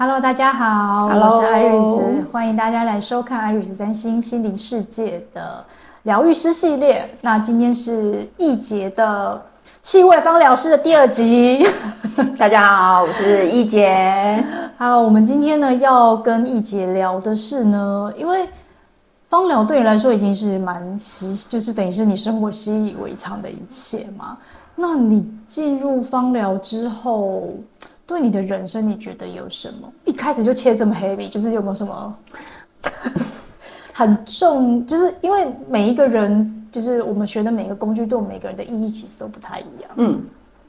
Hello，大家好，Hello，我是艾瑞斯，欢迎大家来收看艾瑞斯三星心灵世界的疗愈师系列。那今天是易杰的气味芳疗师的第二集。大家好，我是易杰。好，我们今天呢要跟易杰聊的是呢，因为芳疗对你来说已经是蛮习，就是等于是你生活习以为常的一切嘛。那你进入芳疗之后，对你的人生，你觉得有什么？一开始就切这么 heavy，就是有没有什么很重？就是因为每一个人，就是我们学的每一个工具，对我们每个人的意义其实都不太一样。嗯，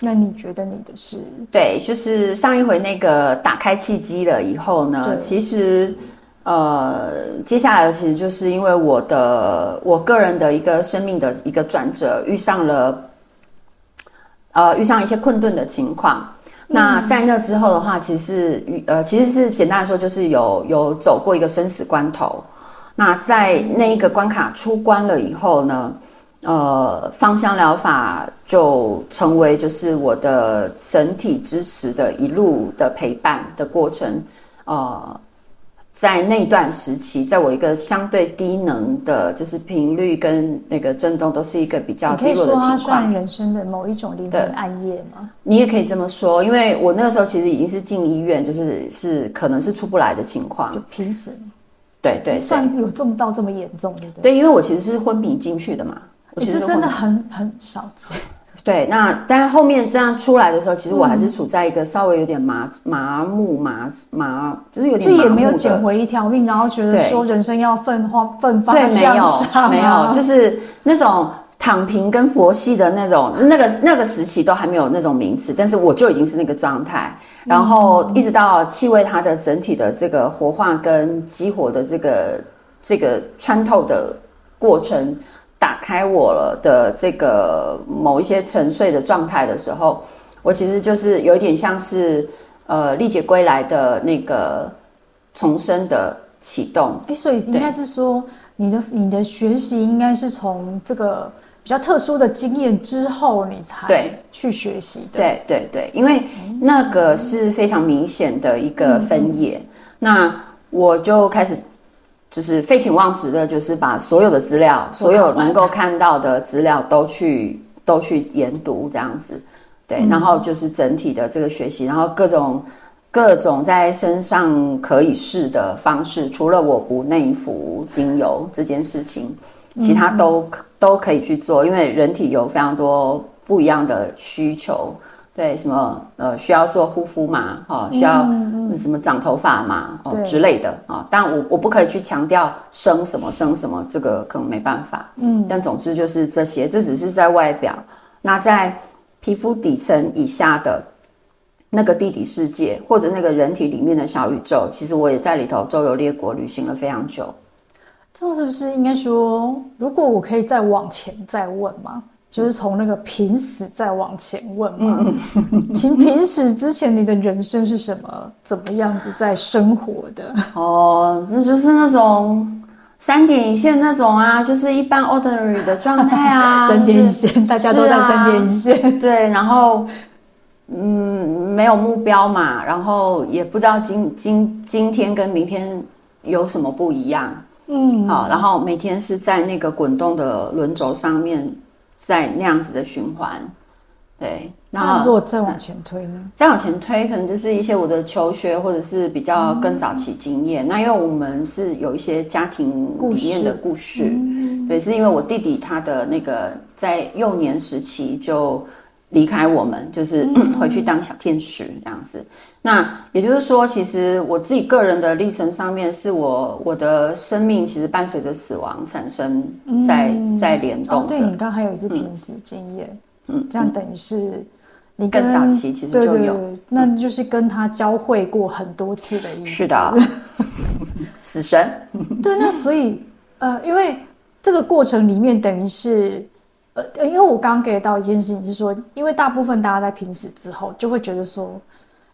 那你觉得你的是？对，就是上一回那个打开契机了以后呢，其实呃，接下来的其实就是因为我的我个人的一个生命的一个转折，遇上了呃遇上一些困顿的情况。那在那之后的话，其实是呃，其实是简单来说，就是有有走过一个生死关头。那在那一个关卡出关了以后呢，呃，芳香疗法就成为就是我的整体支持的一路的陪伴的过程，呃。在那段时期，在我一个相对低能的，就是频率跟那个震动都是一个比较低落的情况。可以说它算人生的某一种灵魂暗夜吗？你也可以这么说，因为我那个时候其实已经是进医院，就是是可能是出不来的情况，就平时。对对，对，算有重到这么严重，对不对？对，因为我其实是昏迷进去的嘛，我其实这真的很很少见。对，那但是后面这样出来的时候，其实我还是处在一个稍微有点麻麻木麻麻，就是有点就也没有捡回一条命，然后觉得说人生要奋发奋发向上，没有没有，就是那种躺平跟佛系的那种那个那个时期都还没有那种名词，但是我就已经是那个状态，然后一直到气味它的整体的这个活化跟激活的这个这个穿透的过程。打开我了的这个某一些沉睡的状态的时候，我其实就是有一点像是呃历劫归来的那个重生的启动。哎，所以应该是说你的你的学习应该是从这个比较特殊的经验之后，你才对去学习的。对对对，因为那个是非常明显的一个分野。嗯、那我就开始。就是废寝忘食的，就是把所有的资料，所有能够看到的资料都去都去研读这样子，对，然后就是整体的这个学习，然后各种各种在身上可以试的方式，除了我不内服精油这件事情，其他都都可以去做，因为人体有非常多不一样的需求。对，什么呃需要做护肤嘛，哈、哦，需要什么长头发嘛，哦之类的啊、哦。但我我不可以去强调生什么生什么，这个可能没办法。嗯，但总之就是这些，这只是在外表。那在皮肤底层以下的那个地底世界，或者那个人体里面的小宇宙，其实我也在里头周游列国，旅行了非常久。这是不是应该说，如果我可以再往前再问吗？就是从那个平时再往前问嘛，请平时之前你的人生是什么？怎么样子在生活的？哦，那就是那种三点一线那种啊，就是一般 ordinary 的状态啊。三点一线，就是、大家都在三点一线。啊、对，然后嗯，没有目标嘛，然后也不知道今今今天跟明天有什么不一样。嗯，好，然后每天是在那个滚动的轮轴上面。在那样子的循环，对。那如果再往前推呢？再往前推，可能就是一些我的求学，或者是比较更早期经验。嗯、那因为我们是有一些家庭里面的故事，故事嗯、对，是因为我弟弟他的那个在幼年时期就。离开我们，就是 回去当小天使这样子。那也就是说，其实我自己个人的历程上面，是我我的生命其实伴随着死亡产生在，在、嗯、在联动。哦，对，你刚还有一次濒死经验，嗯，这样等于是你更早期其实就有，对对对，那就是跟他交汇过很多次的意思。是的，死神。对，那所以呃，因为这个过程里面等于是。呃，因为我刚刚给到一件事情，就是说，因为大部分大家在平时之后，就会觉得说，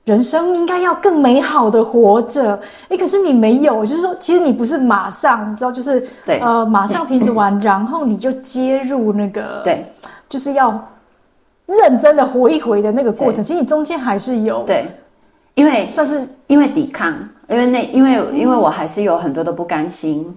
人生应该要更美好的活着。哎，可是你没有，就是说，其实你不是马上，你知道，就是对，呃，马上平时完，然后你就接入那个，对，就是要认真的活一回的那个过程。其实你中间还是有，对，因为算是因为抵抗，因为那因为、嗯、因为我还是有很多的不甘心，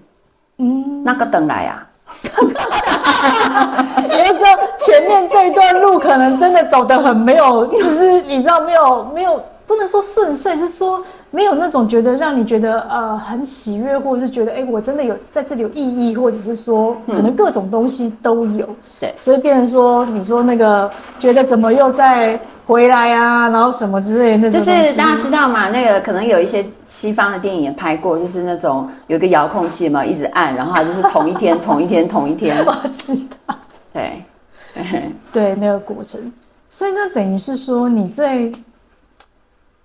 嗯，那个等来啊，因为这前面这一段路可能真的走的很没有，就是你知道没有没有。不能说顺遂，是说没有那种觉得让你觉得呃很喜悦，或者是觉得哎、欸，我真的有在这里有意义，或者是说可能各种东西都有。嗯、对，所以变成说你说那个觉得怎么又再回来啊，然后什么之类的那种，就是大家知道嘛？那个可能有一些西方的电影也拍过，就是那种有个遥控器嘛，一直按，然后它就是同一天、同一天、同一天。我知道。对，对那个过程，所以那等于是说你在。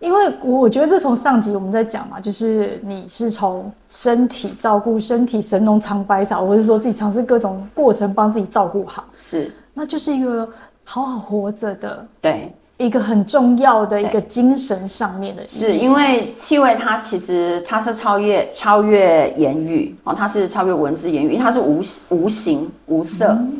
因为我我觉得这从上集我们在讲嘛，就是你是从身体照顾身体神农尝百草，或者说自己尝试各种过程帮自己照顾好，是，那就是一个好好活着的，对，一个很重要的一个精神上面的。是因为气味它其实它是超越超越言语哦，它是超越文字言语，因为它是无无形无色。嗯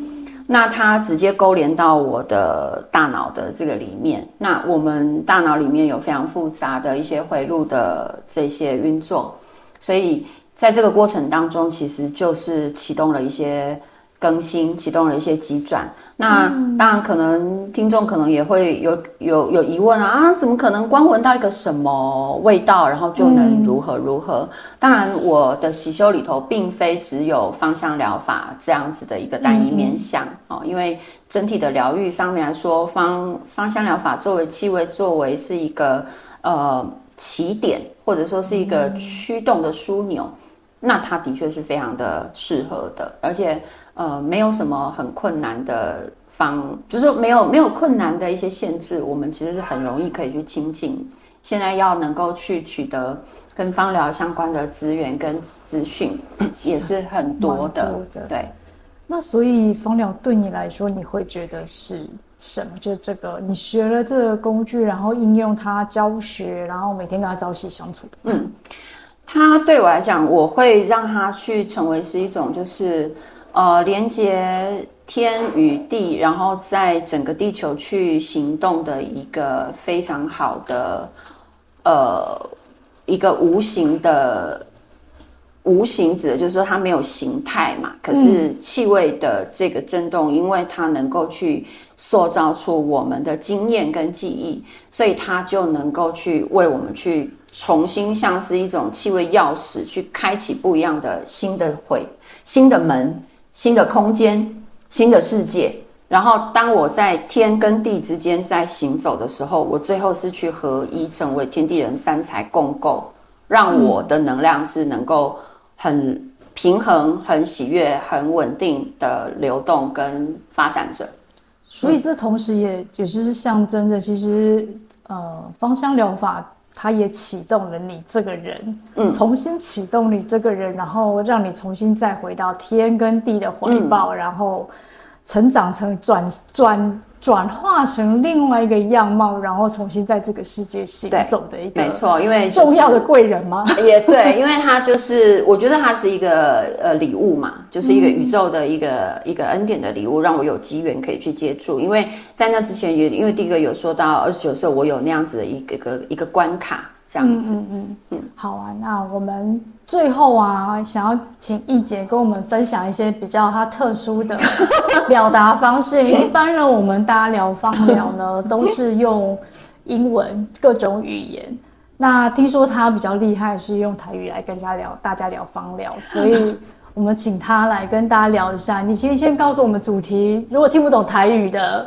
那它直接勾连到我的大脑的这个里面。那我们大脑里面有非常复杂的一些回路的这些运作，所以在这个过程当中，其实就是启动了一些。更新启动了一些急转，那当然可能听众可能也会有有有疑问啊啊，怎么可能光闻到一个什么味道，然后就能如何如何？嗯、当然，我的习修里头并非只有芳香疗法这样子的一个单一面向哦、嗯，因为整体的疗愈上面来说，芳芳香疗法作为气味，作为是一个呃起点，或者说是一个驱动的枢纽，那它的确是非常的适合的，而且。呃，没有什么很困难的方，就是说没有没有困难的一些限制，我们其实是很容易可以去亲近。现在要能够去取得跟芳疗相关的资源跟资讯，也是很多的，多的。对，那所以芳疗对你来说，你会觉得是什么？就是这个，你学了这个工具，然后应用它教学，然后每天跟它朝夕相处。嗯，它对我来讲，我会让它去成为是一种就是。呃，连接天与地，然后在整个地球去行动的一个非常好的，呃，一个无形的无形指的就是说它没有形态嘛，可是气味的这个震动，因为它能够去塑造出我们的经验跟记忆，所以它就能够去为我们去重新像是一种气味钥匙，去开启不一样的新的会新的门。新的空间，新的世界。然后，当我在天跟地之间在行走的时候，我最后是去合一，成为天地人三才共构，让我的能量是能够很平衡、很喜悦、很稳定的流动跟发展着。所以，这同时也也是象征着，其实呃，芳香疗法。它也启动了你这个人，嗯，重新启动你这个人，然后让你重新再回到天跟地的怀抱，嗯，然后成长成转转转化成另外一个样貌，然后重新在这个世界行走的一个，没错，因为重要的贵人吗？也对，因为他就是，我觉得他是一个呃礼物嘛，就是一个宇宙的一个、嗯、一个恩典的礼物，让我有机缘可以去接触。因为在那之前也，因为第一个有说到二十九岁，我有那样子的一个一个一个关卡。这样子，嗯嗯嗯，好啊。那我们最后啊，想要请易姐跟我们分享一些比较她特殊的 表达方式。一般人我们大家聊 方疗呢，都是用英文各种语言。那听说她比较厉害，是用台语来跟大家聊，大家聊方疗。所以我们请她来跟大家聊一下。你先先告诉我们主题，如果听不懂台语的，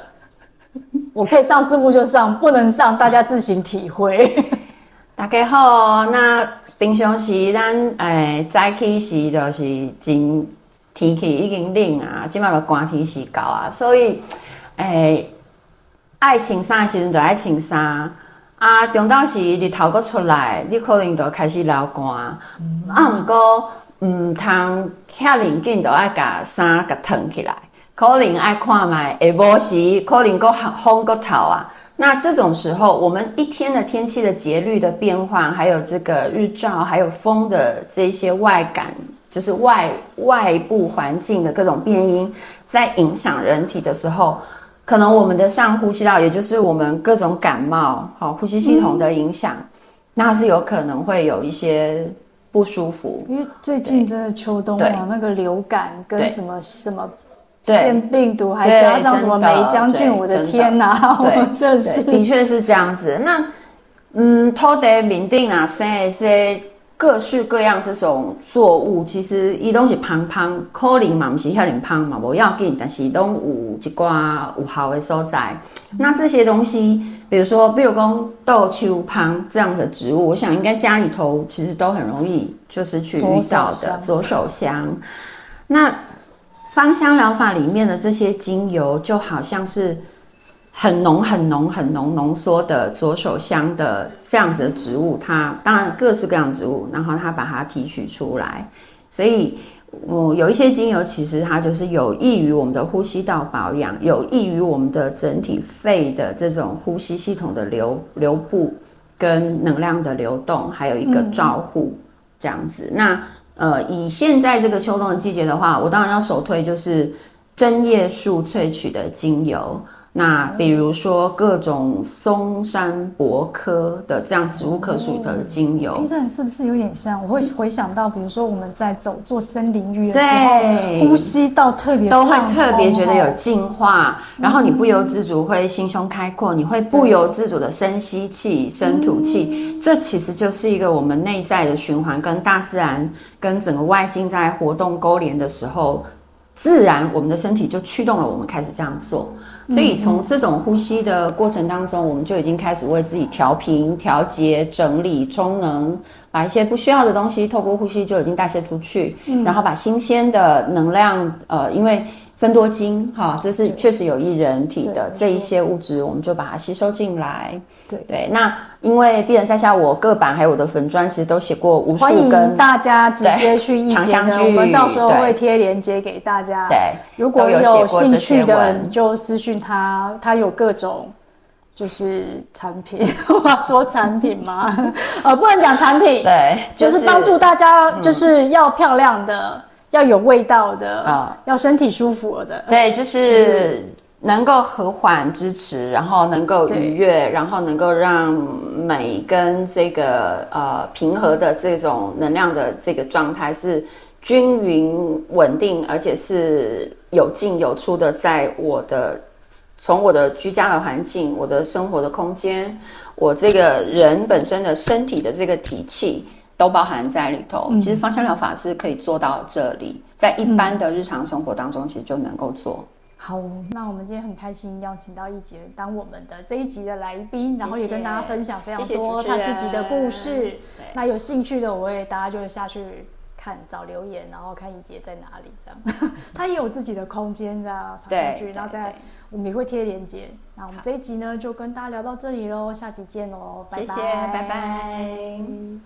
我可以上字幕就上，不能上大家自行体会。大家好，那平常时咱诶早起时就是真天气已经冷啊，即马个寒天时到啊，所以诶爱穿衫的时阵就爱穿衫啊，中昼时日头阁出来，你可能就开始流汗、啊，毋过毋通遐灵紧，就爱甲衫甲脱起来，可能爱看觅下晡时，可能阁风阁透啊。那这种时候，我们一天的天气的节律的变化，还有这个日照，还有风的这些外感，就是外外部环境的各种变因，在影响人体的时候，可能我们的上呼吸道，也就是我们各种感冒，好呼吸系统的影响，嗯、那是有可能会有一些不舒服。因为最近真的秋冬啊，那个流感跟什么什么腺病毒，还加上什么霉浆菌，我的天哪！对，这是的确是这样子。那嗯，土地面顶啊，生一些。各式各样这种作物，其实伊都是胖胖，可能嘛不是遐尼胖嘛，不要紧，但是都有一寡有效的所在。那这些东西，比如说，比如讲豆秋胖这样的植物，我想应该家里头其实都很容易就是去遇到的。左手香，那芳香疗法里面的这些精油，就好像是。很浓、很浓、很浓浓缩的左手香的这样子的植物，它当然各式各样植物，然后它把它提取出来，所以我有一些精油，其实它就是有益于我们的呼吸道保养，有益于我们的整体肺的这种呼吸系统的流流布跟能量的流动，还有一个照护这样子。那呃，以现在这个秋冬的季节的话，我当然要首推就是针叶树萃取的精油。那比如说各种松山柏科的这样植物科属的精油，哎，这是不是有点像？我会回想到，比如说我们在走做森林浴的时候，对。呼吸道特别都会特别觉得有净化，然后你不由自主会心胸开阔，你会不由自主的深吸气、深吐气，这其实就是一个我们内在的循环，跟大自然、跟整个外境在活动勾连的时候，自然我们的身体就驱动了我们开始这样做。所以从这种呼吸的过程当中，我们就已经开始为自己调频、调节、整理、充能，把一些不需要的东西透过呼吸就已经代谢出去，嗯、然后把新鲜的能量，呃，因为。芬多精，哈，这是确实有益人体的这一些物质，我们就把它吸收进来。对对，那因为病人在下，我各版还有我的粉砖，其实都写过无数跟，大家直接去意见的，我们到时候会贴链接给大家。对，如果有兴趣的，你就私讯他，他有各种就是产品，我要说产品吗？呃，不能讲产品，对，就是帮助大家，就是要漂亮的。要有味道的啊，哦、要身体舒服的，对，就是能够和缓支持，然后能够愉悦，然后能够让美跟这个呃平和的这种能量的这个状态是均匀稳定，而且是有进有出的，在我的从我的居家的环境、我的生活的空间、我这个人本身的身体的这个体气。都包含在里头。其实芳香疗法是可以做到这里，嗯、在一般的日常生活当中，其实就能够做。好，那我们今天很开心邀请到一杰当我们的这一集的来宾，然后也跟大家分享非常多他自己的故事。那有兴趣的，我也大家就会下去看找留言，然后看一杰在哪里这样。他也有自己的空间这样插进去，然后在我们也会贴链接。那我们这一集呢，就跟大家聊到这里喽，下集见喽，拜拜拜。